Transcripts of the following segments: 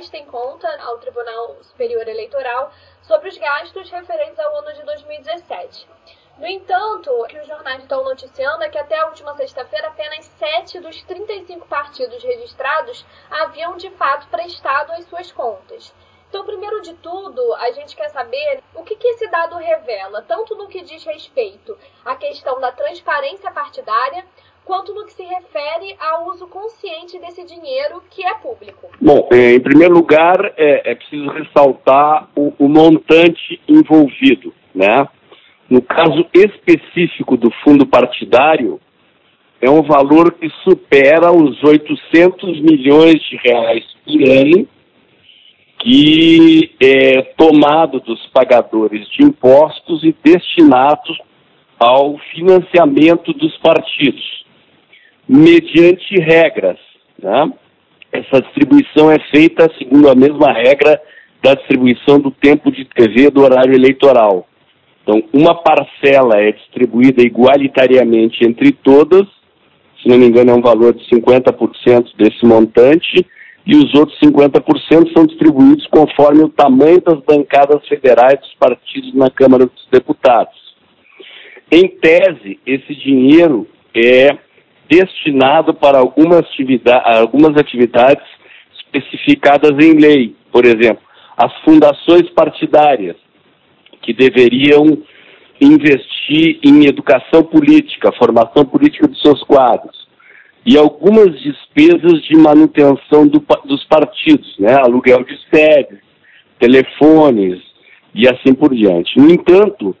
prestem conta ao Tribunal Superior Eleitoral sobre os gastos referentes ao ano de 2017. No entanto, o que os jornais estão noticiando é que até a última sexta-feira apenas sete dos 35 partidos registrados haviam de fato prestado as suas contas. Então, primeiro de tudo, a gente quer saber o que, que esse dado revela, tanto no que diz respeito à questão da transparência partidária, quanto no que se refere ao uso consciente desse dinheiro que é público. Bom, é, em primeiro lugar, é, é preciso ressaltar o, o, montante envolvido, né? No caso específico do fundo partidário, é um valor que supera os 800 milhões de reais por ano que é tomado dos pagadores de impostos e destinado ao financiamento dos partidos, mediante regras. Né? Essa distribuição é feita segundo a mesma regra da distribuição do tempo de TV do horário eleitoral. Então, uma parcela é distribuída igualitariamente entre todas, se não me engano, é um valor de 50% desse montante, e os outros 50% são distribuídos conforme o tamanho das bancadas federais dos partidos na Câmara dos Deputados. Em tese, esse dinheiro é destinado para algumas, atividade, algumas atividades especificadas em lei. Por exemplo, as fundações partidárias, que deveriam investir em educação política, formação política dos seus quadros e algumas despesas de manutenção do, dos partidos, né? aluguel de sedes, telefones e assim por diante. No entanto,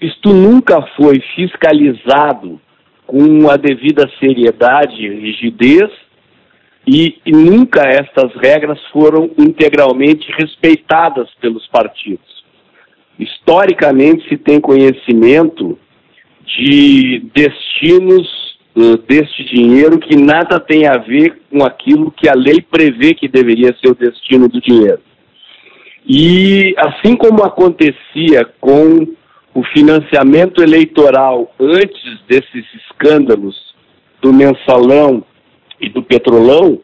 isto nunca foi fiscalizado com a devida seriedade e rigidez e, e nunca estas regras foram integralmente respeitadas pelos partidos. Historicamente se tem conhecimento de destinos deste dinheiro que nada tem a ver com aquilo que a lei prevê que deveria ser o destino do dinheiro. E assim como acontecia com o financiamento eleitoral antes desses escândalos do mensalão e do petrolão,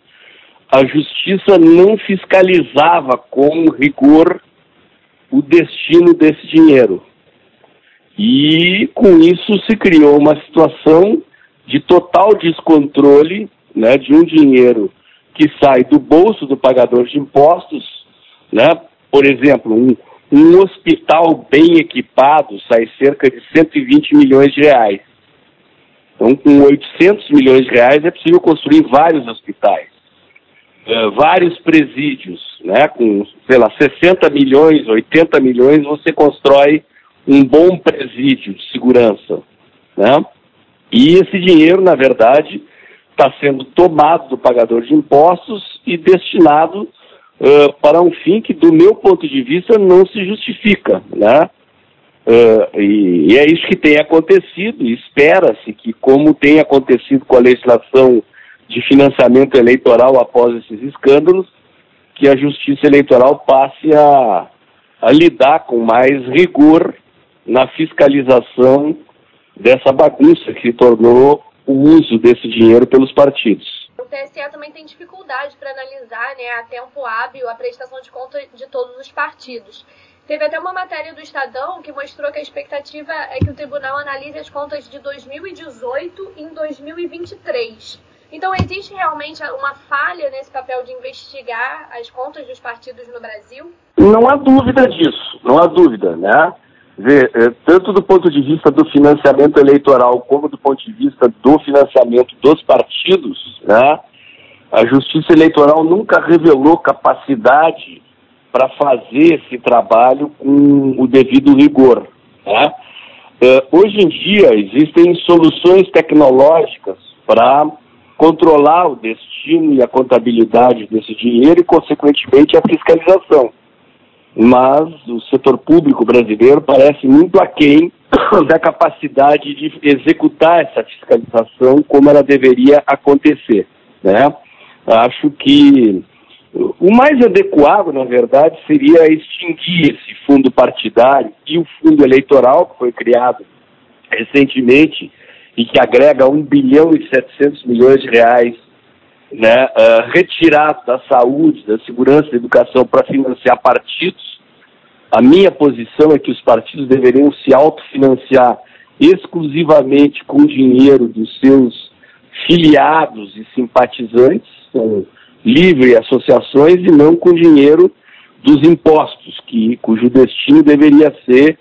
a justiça não fiscalizava com rigor o destino desse dinheiro. E com isso se criou uma situação de total descontrole né, de um dinheiro que sai do bolso do pagador de impostos, né? Por exemplo, um, um hospital bem equipado sai cerca de 120 milhões de reais. Então, com 800 milhões de reais é possível construir vários hospitais, uh, vários presídios, né? Com, sei lá, 60 milhões, 80 milhões, você constrói um bom presídio de segurança, né? E esse dinheiro, na verdade, está sendo tomado do pagador de impostos e destinado uh, para um fim que, do meu ponto de vista, não se justifica, né? Uh, e, e, é isso que tem acontecido, espera-se que, como tem acontecido com a legislação de financiamento eleitoral após esses escândalos, que a justiça eleitoral passe a, a lidar com mais rigor na fiscalização dessa bagunça que tornou o uso desse dinheiro pelos partidos. TSE também tem dificuldade para analisar né, a tempo hábil a prestação de conta de todos os partidos. Teve até uma matéria do Estadão que mostrou que a expectativa é que o tribunal analise as contas de 2018 em 2023. Então, existe realmente uma falha nesse papel de investigar as contas dos partidos no Brasil? Não há dúvida disso, não há dúvida, né? Ver, é, tanto do ponto de vista do financiamento eleitoral como do ponto de vista do financiamento dos partidos, né, a Justiça Eleitoral nunca revelou capacidade para fazer esse trabalho com o devido rigor. Né? É, hoje em dia existem soluções tecnológicas para controlar o destino e a contabilidade desse dinheiro e, consequentemente, a fiscalização mas o setor público brasileiro parece muito aquém da capacidade de executar essa fiscalização como ela deveria acontecer. Né? Acho que o mais adequado, na verdade, seria extinguir esse fundo partidário e o fundo eleitoral, que foi criado recentemente e que agrega 1 bilhão e 700 milhões de reais né, uh, retirado da saúde, da segurança, da educação para financiar partidos. A minha posição é que os partidos deveriam se autofinanciar exclusivamente com dinheiro dos seus filiados e simpatizantes, são livre associações, e não com dinheiro dos impostos, que, cujo destino deveria ser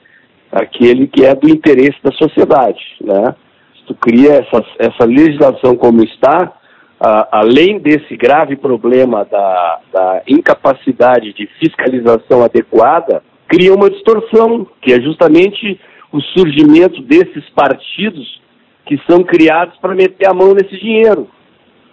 aquele que é do interesse da sociedade. Né? Se tu cria essa, essa legislação como está, além desse grave problema da, da incapacidade de fiscalização adequada, cria uma distorção, que é justamente o surgimento desses partidos que são criados para meter a mão nesse dinheiro,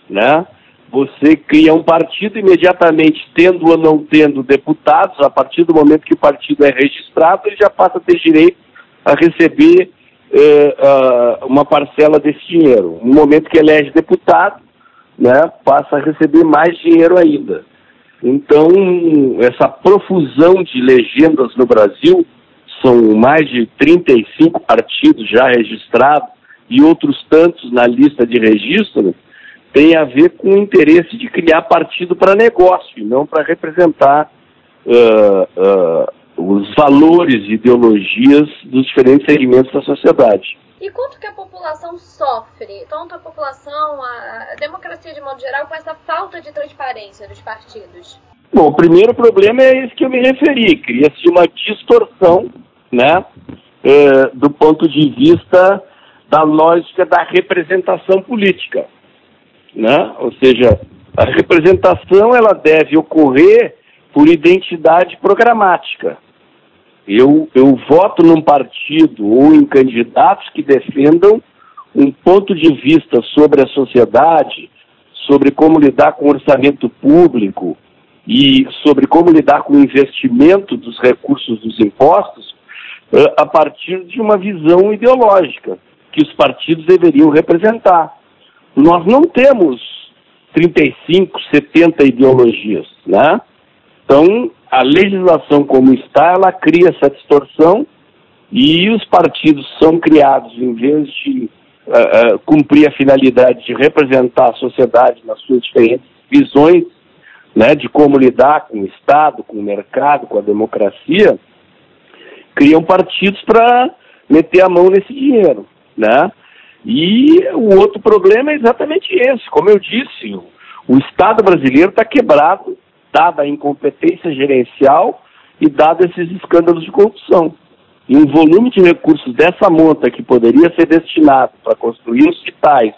né? Você cria um partido imediatamente, tendo ou não tendo deputados, a partir do momento que o partido é registrado, ele já passa a ter direito a receber eh, uh, uma parcela desse dinheiro. No momento que elege deputado, né, passa a receber mais dinheiro ainda. Então, essa profusão de legendas no Brasil, são mais de 35 partidos já registrados e outros tantos na lista de registro, tem a ver com o interesse de criar partido para negócio, e não para representar uh, uh, os valores e ideologias dos diferentes segmentos da sociedade. E quanto que a população sofre, tanto a população, a democracia de modo geral, com essa falta de transparência dos partidos? Bom, o primeiro problema é esse que eu me referi, cria-se uma distorção, né, eh, do ponto de vista da lógica da representação política, né? Ou seja, a representação ela deve ocorrer por identidade programática. Eu, eu voto num partido ou em candidatos que defendam um ponto de vista sobre a sociedade, sobre como lidar com o orçamento público e sobre como lidar com o investimento dos recursos dos impostos uh, a partir de uma visão ideológica que os partidos deveriam representar. Nós não temos 35, 70 ideologias, né? Então, a legislação como está, ela cria essa distorção e os partidos são criados, em vez de uh, uh, cumprir a finalidade de representar a sociedade nas suas diferentes visões, né, de como lidar com o Estado, com o mercado, com a democracia, criam partidos para meter a mão nesse dinheiro, né? E o outro problema é exatamente esse, como eu disse, o, o Estado brasileiro está quebrado dada a incompetência gerencial e dado esses escândalos de corrupção. E um volume de recursos dessa monta que poderia ser destinado para construir hospitais,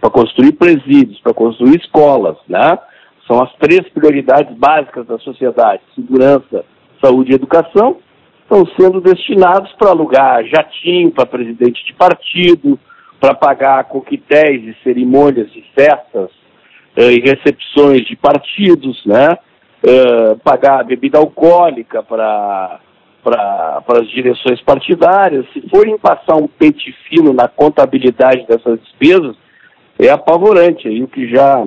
para construir presídios, para construir escolas, né? São as três prioridades básicas da sociedade: segurança, saúde e educação. Estão sendo destinados para alugar jatinho para presidente de partido, para pagar coquetéis e cerimônias e festas eh, e recepções de partidos, né? Uh, pagar bebida alcoólica para para as direções partidárias, se forem passar um pente fino na contabilidade dessas despesas, é apavorante. Aí o que já,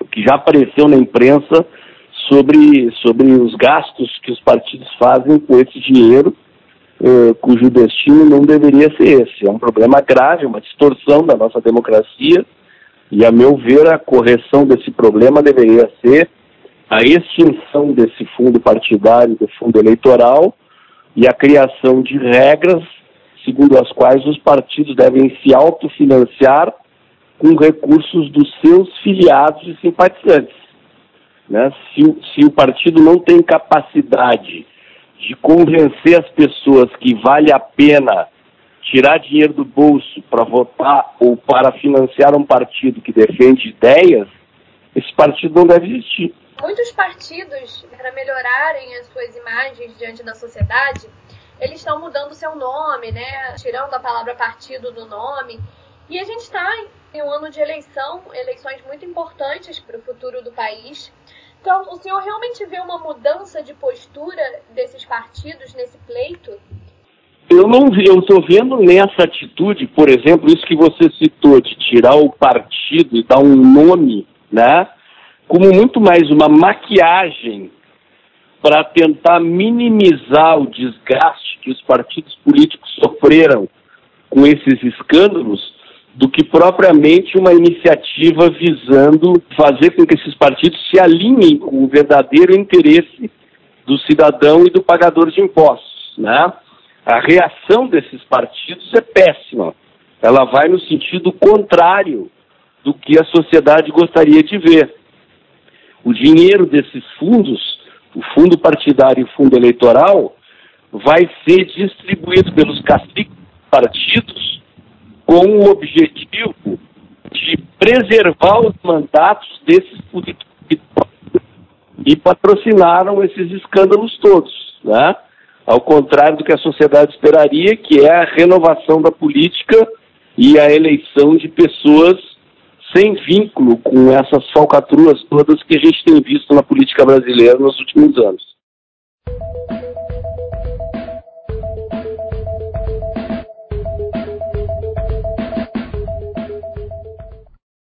o que já apareceu na imprensa sobre, sobre os gastos que os partidos fazem com esse dinheiro, uh, cujo destino não deveria ser esse. É um problema grave, uma distorção da nossa democracia, e, a meu ver, a correção desse problema deveria ser a extinção desse fundo partidário, do fundo eleitoral, e a criação de regras segundo as quais os partidos devem se autofinanciar com recursos dos seus filiados e simpatizantes. Né? Se, se o partido não tem capacidade de convencer as pessoas que vale a pena tirar dinheiro do bolso para votar ou para financiar um partido que defende ideias, esse partido não deve existir. Muitos partidos, para melhorarem as suas imagens diante da sociedade, eles estão mudando seu nome, né? Tirando a palavra partido do nome. E a gente está em um ano de eleição, eleições muito importantes para o futuro do país. Então, o senhor realmente vê uma mudança de postura desses partidos nesse pleito? Eu não vi, eu estou vendo nessa atitude, por exemplo, isso que você citou, de tirar o partido e dar um nome, né? Como muito mais uma maquiagem para tentar minimizar o desgaste que os partidos políticos sofreram com esses escândalos do que propriamente uma iniciativa visando fazer com que esses partidos se alinhem com o verdadeiro interesse do cidadão e do pagador de impostos, né? A reação desses partidos é péssima. Ela vai no sentido contrário do que a sociedade gostaria de ver. O dinheiro desses fundos, o fundo partidário e o fundo eleitoral, vai ser distribuído pelos caciques partidos com o objetivo de preservar os mandatos desses políticos e patrocinaram esses escândalos todos, né? Ao contrário do que a sociedade esperaria, que é a renovação da política e a eleição de pessoas sem vínculo com essas falcatruas todas que a gente tem visto na política brasileira nos últimos anos.